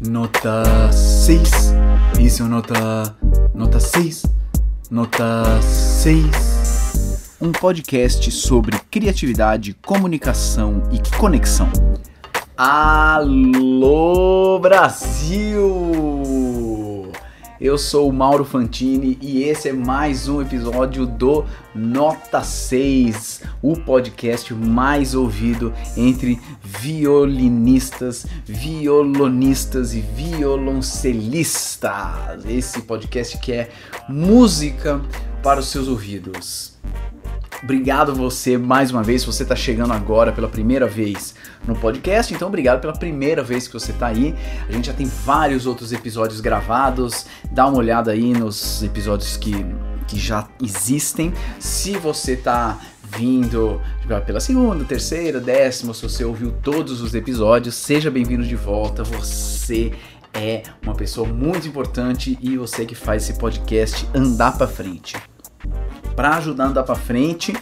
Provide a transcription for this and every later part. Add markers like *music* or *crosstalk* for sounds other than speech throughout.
Nota 6. Isso nota. Nota 6. Nota 6. Um podcast sobre criatividade, comunicação e conexão. Alô Brasil! Eu sou o Mauro Fantini e esse é mais um episódio do Nota 6, o podcast mais ouvido entre violinistas, violonistas e violoncelistas. Esse podcast que é música para os seus ouvidos. Obrigado você mais uma vez, se você está chegando agora pela primeira vez no podcast, então obrigado pela primeira vez que você está aí. A gente já tem vários outros episódios gravados, dá uma olhada aí nos episódios que, que já existem. Se você está vindo pela segunda, terceira, décima, se você ouviu todos os episódios, seja bem-vindo de volta. Você é uma pessoa muito importante e você que faz esse podcast andar para frente para ajudar a andar para frente.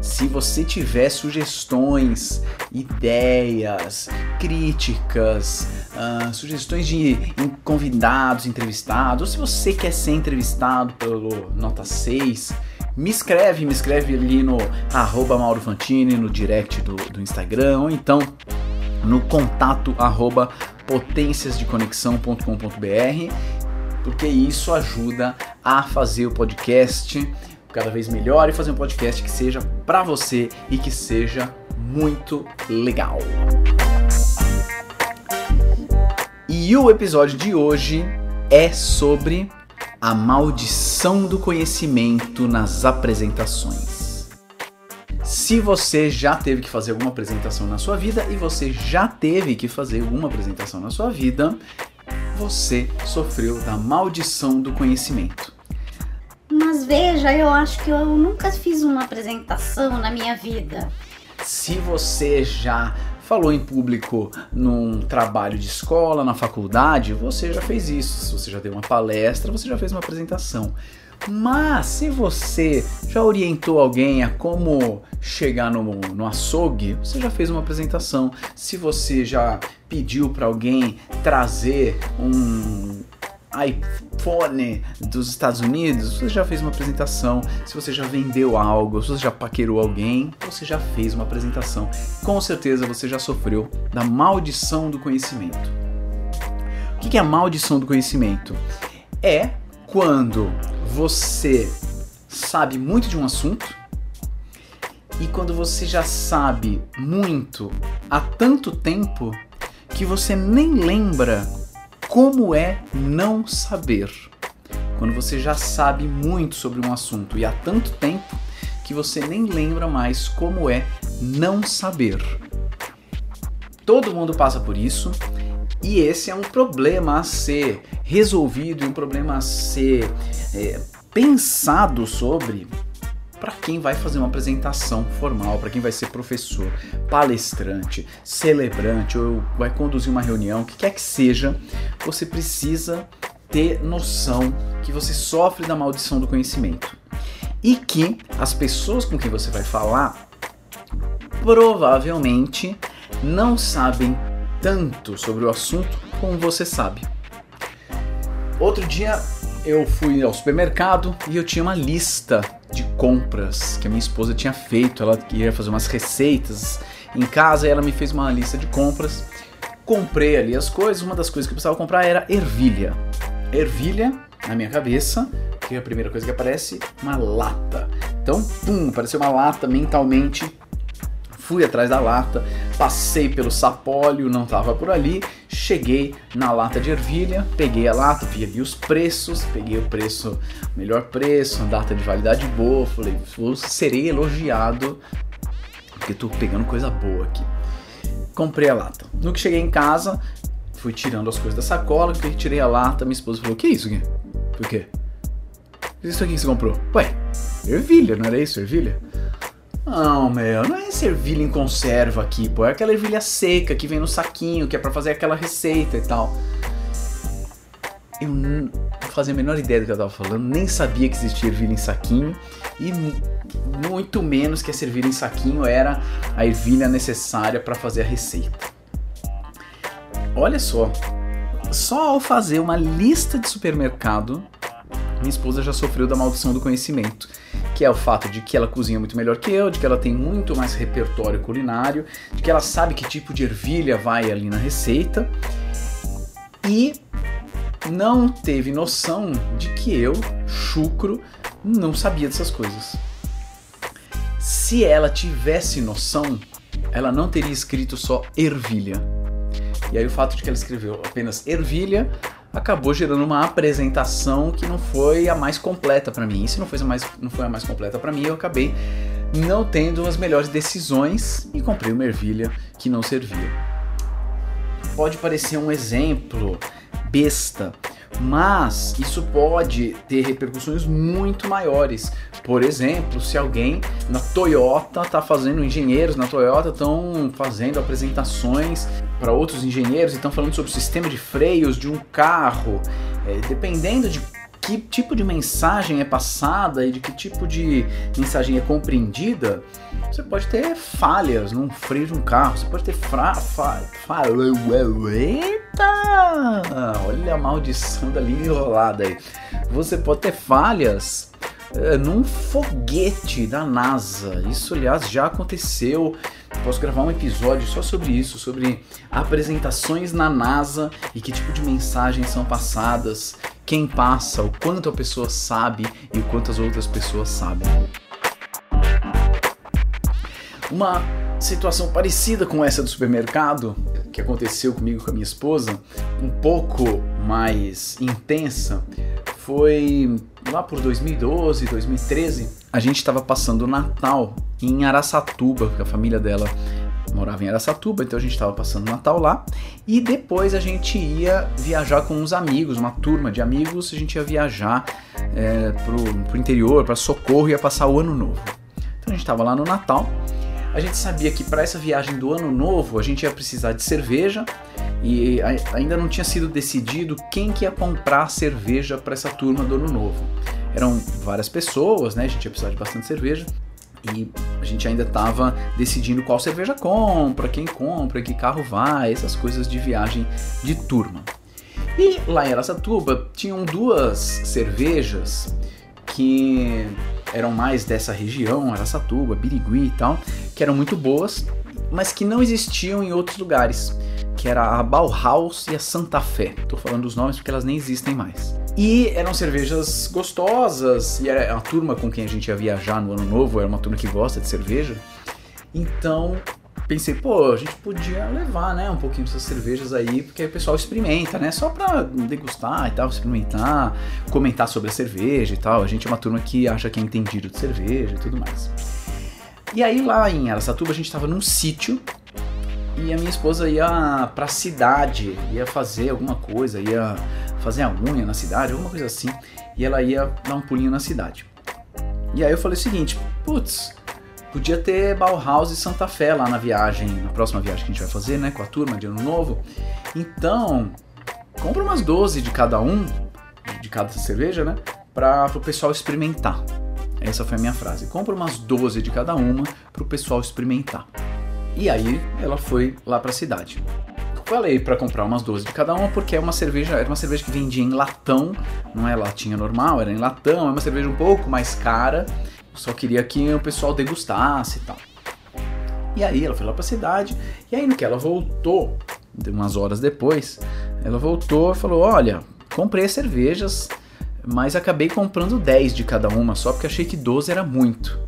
Se você tiver sugestões, ideias, críticas, uh, sugestões de convidados, entrevistados, ou se você quer ser entrevistado pelo Nota 6, me escreve, me escreve ali no arroba Mauro Fantini, no direct do, do Instagram, ou então no contato arroba potenciasdeconexão.com.br, porque isso ajuda a fazer o podcast cada vez melhor e fazer um podcast que seja para você e que seja muito legal. E o episódio de hoje é sobre a maldição do conhecimento nas apresentações. Se você já teve que fazer alguma apresentação na sua vida e você já teve que fazer alguma apresentação na sua vida, você sofreu da maldição do conhecimento. Mas veja, eu acho que eu nunca fiz uma apresentação na minha vida. Se você já falou em público num trabalho de escola, na faculdade, você já fez isso. Se você já deu uma palestra, você já fez uma apresentação. Mas se você já orientou alguém a como chegar no, no açougue, você já fez uma apresentação. Se você já pediu para alguém trazer um iPhone dos Estados Unidos, você já fez uma apresentação. Se você já vendeu algo, se você já paquerou alguém, você já fez uma apresentação. Com certeza você já sofreu da maldição do conhecimento. O que é a maldição do conhecimento? É quando você sabe muito de um assunto e quando você já sabe muito há tanto tempo que você nem lembra como é não saber? Quando você já sabe muito sobre um assunto e há tanto tempo que você nem lembra mais como é não saber. Todo mundo passa por isso e esse é um problema a ser resolvido um problema a ser é, pensado sobre para quem vai fazer uma apresentação formal, para quem vai ser professor, palestrante, celebrante ou vai conduzir uma reunião, o que quer que seja, você precisa ter noção que você sofre da maldição do conhecimento e que as pessoas com quem você vai falar provavelmente não sabem tanto sobre o assunto como você sabe. Outro dia eu fui ao supermercado e eu tinha uma lista compras que a minha esposa tinha feito. Ela queria fazer umas receitas em casa e ela me fez uma lista de compras. Comprei ali as coisas. Uma das coisas que eu precisava comprar era ervilha. Ervilha, na minha cabeça, que é a primeira coisa que aparece, uma lata. Então, pum, apareceu uma lata mentalmente fui atrás da lata, passei pelo sapólio, não estava por ali, cheguei na lata de ervilha, peguei a lata, vi ali os preços, peguei o preço, melhor preço, data de validade boa, falei, serei elogiado, porque estou pegando coisa boa aqui. Comprei a lata. No que cheguei em casa, fui tirando as coisas da sacola, que tirei a lata, minha esposa falou: "Que isso aqui?" Por quê? Isso aqui que você comprou? Ué, ervilha, não era isso, ervilha? Não, meu, não é essa ervilha em conserva aqui, pô. É aquela ervilha seca que vem no saquinho, que é para fazer aquela receita e tal. Eu não fazia a menor ideia do que eu tava falando, nem sabia que existia ervilha em saquinho e muito menos que essa ervilha em saquinho era a ervilha necessária para fazer a receita. Olha só, só ao fazer uma lista de supermercado, minha esposa já sofreu da maldição do conhecimento, que é o fato de que ela cozinha muito melhor que eu, de que ela tem muito mais repertório culinário, de que ela sabe que tipo de ervilha vai ali na receita e não teve noção de que eu, chucro, não sabia dessas coisas. Se ela tivesse noção, ela não teria escrito só ervilha. E aí o fato de que ela escreveu apenas ervilha acabou gerando uma apresentação que não foi a mais completa para mim. E se não foi a mais, não foi a mais completa para mim, eu acabei não tendo as melhores decisões e comprei uma ervilha que não servia. Pode parecer um exemplo besta, mas isso pode ter repercussões muito maiores. Por exemplo, se alguém na Toyota está fazendo, engenheiros na Toyota estão fazendo apresentações para outros engenheiros e estão falando sobre o sistema de freios de um carro, é, dependendo de que tipo de mensagem é passada e de que tipo de mensagem é compreendida, você pode ter falhas num freio de um carro, você pode ter fra, fa, fa, eita! Olha a maldição da língua enrolada aí. Você pode ter falhas é, num foguete da NASA. Isso, aliás, já aconteceu. Posso gravar um episódio só sobre isso, sobre apresentações na NASA e que tipo de mensagens são passadas, quem passa, o quanto a pessoa sabe e o quanto as outras pessoas sabem. Uma situação parecida com essa do supermercado, que aconteceu comigo com a minha esposa, um pouco mais intensa, foi lá por 2012, 2013. A gente estava passando o Natal em Araçatuba, porque a família dela morava em Araçatuba, então a gente estava passando Natal lá. E depois a gente ia viajar com uns amigos, uma turma de amigos, a gente ia viajar é, pro, pro interior, para Socorro, ia passar o Ano Novo. Então a gente estava lá no Natal a gente sabia que para essa viagem do ano novo a gente ia precisar de cerveja e ainda não tinha sido decidido quem que ia comprar cerveja para essa turma do ano novo. Eram várias pessoas, né? A gente ia precisar de bastante cerveja e a gente ainda estava decidindo qual cerveja compra, quem compra, que carro vai, essas coisas de viagem de turma. E lá em Aracatuba tinham duas cervejas que eram mais dessa região, Araçatuba, Birigui e tal, que eram muito boas, mas que não existiam em outros lugares, que era a Bauhaus e a Santa Fé. Tô falando os nomes porque elas nem existem mais. E eram cervejas gostosas, e era a turma com quem a gente ia viajar no ano novo, era uma turma que gosta de cerveja. Então pensei, pô, a gente podia levar, né, um pouquinho dessas cervejas aí, porque o pessoal experimenta, né, só pra degustar e tal, experimentar, comentar sobre a cerveja e tal. A gente é uma turma que acha que é entendido de cerveja e tudo mais. E aí lá em Aracatuba a gente tava num sítio e a minha esposa ia pra cidade, ia fazer alguma coisa, ia fazer a unha na cidade, alguma coisa assim, e ela ia dar um pulinho na cidade. E aí eu falei o seguinte, putz, Podia ter Bauhaus e Santa Fé lá na viagem, na próxima viagem que a gente vai fazer, né, com a turma de ano novo. Então, compra umas 12 de cada um, de cada cerveja, né, para o pessoal experimentar. Essa foi a minha frase. Compra umas 12 de cada uma para o pessoal experimentar. E aí ela foi lá para a cidade. Falei para comprar umas 12 de cada uma porque é uma cerveja, era uma cerveja que vendia em latão, não é latinha normal, era em latão, é uma cerveja um pouco mais cara só queria que o pessoal degustasse e tal. E aí ela foi lá pra cidade, e aí no que ela voltou, umas horas depois, ela voltou e falou: Olha, comprei cervejas, mas acabei comprando 10 de cada uma, só porque achei que 12 era muito.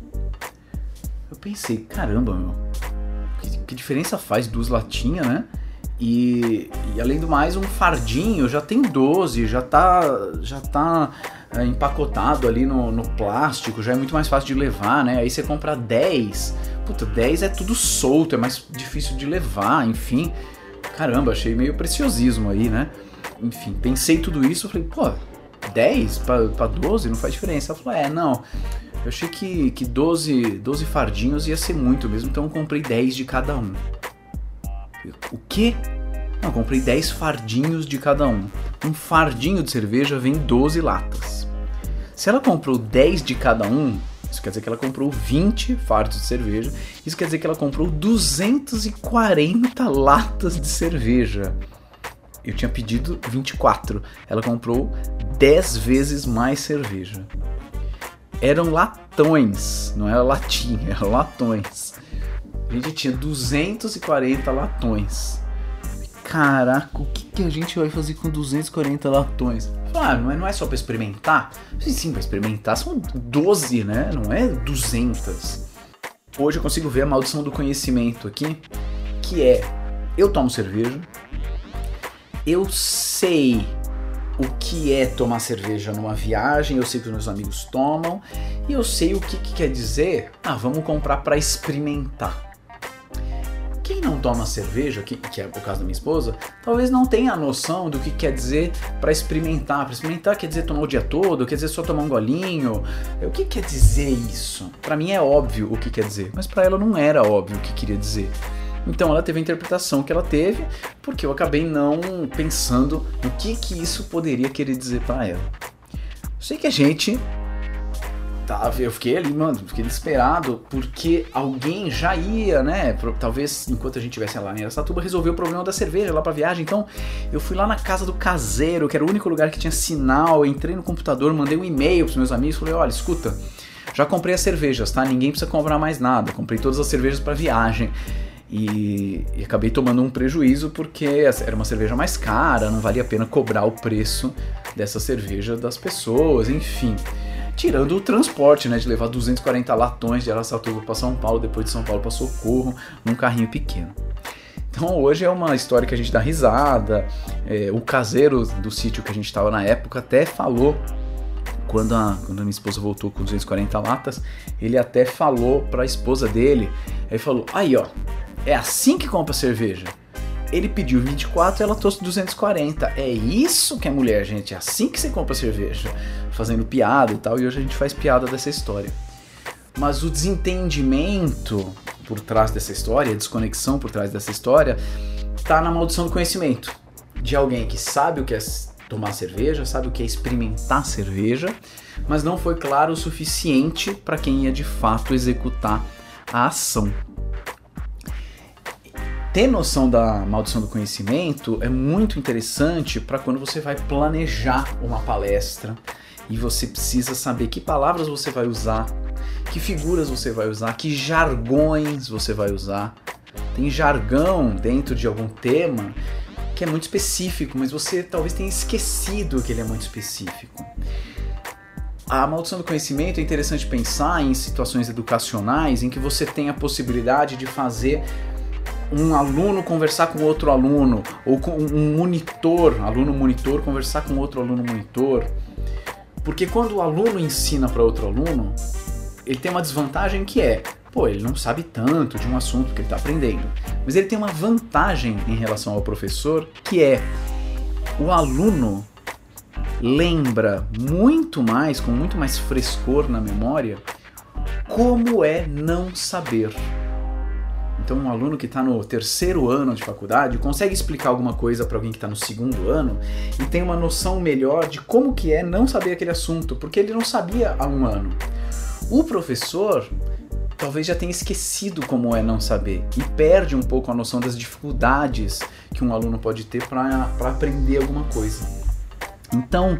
Eu pensei, caramba, meu, que, que diferença faz duas latinhas, né? E, e, além do mais, um fardinho já tem 12, já tá, já tá é, empacotado ali no, no, plástico, já é muito mais fácil de levar, né? Aí você compra 10, puta, 10 é tudo solto, é mais difícil de levar, enfim. Caramba, achei meio preciosismo aí, né? Enfim, pensei tudo isso, falei, pô, 10 para 12 não faz diferença. Ela falou, é, não, eu achei que, que 12, 12 fardinhos ia ser muito mesmo, então eu comprei 10 de cada um. O quê? Não, comprei 10 fardinhos de cada um. Um fardinho de cerveja vem 12 latas. Se ela comprou 10 de cada um, isso quer dizer que ela comprou 20 fardos de cerveja. Isso quer dizer que ela comprou 240 latas de cerveja. Eu tinha pedido 24. Ela comprou 10 vezes mais cerveja. Eram latões, não era latinha, *laughs* eram latões. A gente tinha 240 latões. Caraca, o que, que a gente vai fazer com 240 latões? É, não é só para experimentar? Sim, sim, para experimentar são 12, né? Não é 200. Hoje eu consigo ver a maldição do conhecimento aqui, que é eu tomo cerveja, eu sei o que é tomar cerveja numa viagem, eu sei que os meus amigos tomam, e eu sei o que, que quer dizer, ah, vamos comprar para experimentar. Não toma cerveja, que, que, é o caso da minha esposa, talvez não tenha a noção do que quer dizer para experimentar. Para experimentar quer dizer tomar o dia todo, quer dizer só tomar um golinho. O que quer dizer isso? Para mim é óbvio o que quer dizer, mas para ela não era óbvio o que queria dizer. Então ela teve a interpretação que ela teve, porque eu acabei não pensando no que que isso poderia querer dizer para ela. sei que a gente eu fiquei ali, mano, fiquei desesperado, porque alguém já ia, né? Talvez enquanto a gente estivesse lá em Aracatuba, resolver o problema da cerveja lá pra viagem. Então eu fui lá na casa do caseiro, que era o único lugar que tinha sinal. Entrei no computador, mandei um e-mail pros meus amigos, falei: olha, escuta, já comprei as cervejas, tá? Ninguém precisa comprar mais nada. Comprei todas as cervejas para viagem. E, e, acabei tomando um prejuízo porque era uma cerveja mais cara, não valia a pena cobrar o preço dessa cerveja das pessoas, enfim. Tirando o transporte, né? De levar 240 latões de Araçatuba para São Paulo, depois de São Paulo para Socorro, num carrinho pequeno. Então hoje é uma história que a gente dá risada. É, o caseiro do sítio que a gente estava na época até falou quando a, quando a minha esposa voltou com 240 latas, ele até falou para a esposa dele, ele falou: "Aí, ó, é assim que compra cerveja. Ele pediu 24 e ela trouxe 240. É isso que é mulher, gente. É assim que você compra cerveja. Fazendo piada e tal. E hoje a gente faz piada dessa história. Mas o desentendimento por trás dessa história, a desconexão por trás dessa história, tá na maldição do conhecimento. De alguém que sabe o que é tomar cerveja, sabe o que é experimentar cerveja, mas não foi claro o suficiente para quem ia de fato executar a ação ter noção da maldição do conhecimento é muito interessante para quando você vai planejar uma palestra e você precisa saber que palavras você vai usar, que figuras você vai usar, que jargões você vai usar. Tem jargão dentro de algum tema que é muito específico, mas você talvez tenha esquecido que ele é muito específico. A maldição do conhecimento é interessante pensar em situações educacionais em que você tem a possibilidade de fazer um aluno conversar com outro aluno, ou com um monitor, aluno monitor conversar com outro aluno monitor. Porque quando o aluno ensina para outro aluno, ele tem uma desvantagem que é, pô, ele não sabe tanto de um assunto que ele está aprendendo. Mas ele tem uma vantagem em relação ao professor, que é o aluno lembra muito mais, com muito mais frescor na memória, como é não saber. Então, um aluno que está no terceiro ano de faculdade consegue explicar alguma coisa para alguém que está no segundo ano e tem uma noção melhor de como que é não saber aquele assunto, porque ele não sabia há um ano. O professor talvez já tenha esquecido como é não saber e perde um pouco a noção das dificuldades que um aluno pode ter para aprender alguma coisa. Então,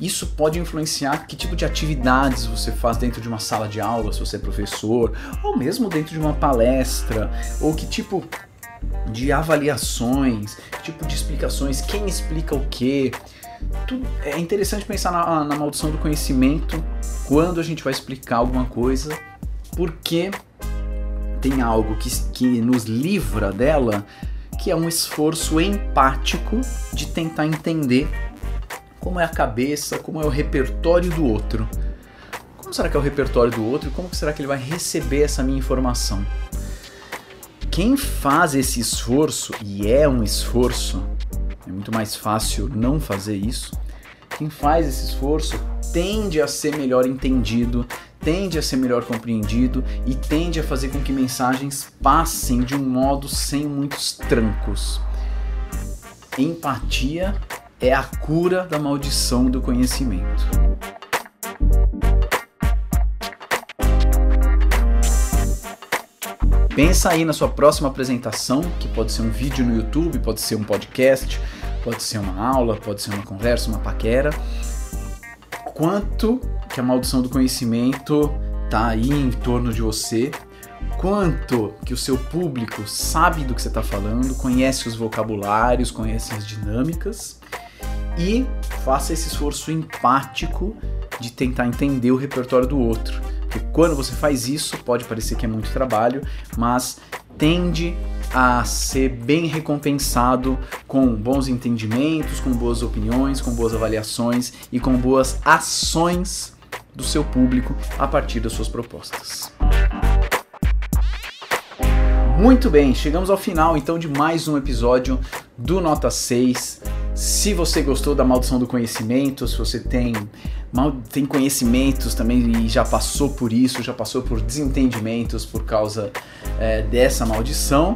isso pode influenciar que tipo de atividades você faz dentro de uma sala de aula, se você é professor, ou mesmo dentro de uma palestra, ou que tipo de avaliações, que tipo de explicações, quem explica o. Tudo, é interessante pensar na, na maldição do conhecimento quando a gente vai explicar alguma coisa, porque tem algo que, que nos livra dela, que é um esforço empático de tentar entender como é a cabeça, como é o repertório do outro. Como será que é o repertório do outro e como será que ele vai receber essa minha informação? Quem faz esse esforço, e é um esforço, é muito mais fácil não fazer isso. Quem faz esse esforço tende a ser melhor entendido, tende a ser melhor compreendido e tende a fazer com que mensagens passem de um modo sem muitos trancos. Empatia é a cura da maldição do conhecimento. Pensa aí na sua próxima apresentação, que pode ser um vídeo no YouTube, pode ser um podcast, pode ser uma aula, pode ser uma conversa, uma paquera. Quanto que a maldição do conhecimento tá aí em torno de você, quanto que o seu público sabe do que você está falando, conhece os vocabulários, conhece as dinâmicas e faça esse esforço empático de tentar entender o repertório do outro. Porque quando você faz isso, pode parecer que é muito trabalho, mas tende a ser bem recompensado com bons entendimentos, com boas opiniões, com boas avaliações e com boas ações do seu público a partir das suas propostas. Muito bem, chegamos ao final então de mais um episódio do Nota 6. Se você gostou da maldição do conhecimento, se você tem, mal, tem conhecimentos também e já passou por isso, já passou por desentendimentos por causa é, dessa maldição,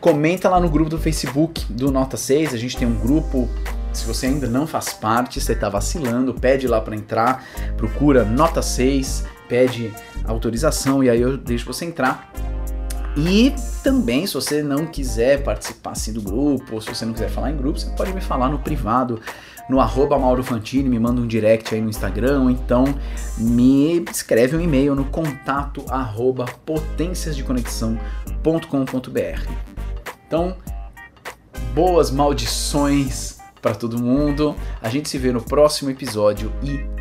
comenta lá no grupo do Facebook do Nota 6. A gente tem um grupo. Se você ainda não faz parte, você está vacilando, pede lá para entrar, procura Nota 6, pede autorização e aí eu deixo você entrar. E também, se você não quiser participar assim, do grupo, ou se você não quiser falar em grupo, você pode me falar no privado, no arroba Fantini, me manda um direct aí no Instagram, ou então me escreve um e-mail no contato arroba potenciasdeconexão.com.br. Então, boas maldições para todo mundo. A gente se vê no próximo episódio e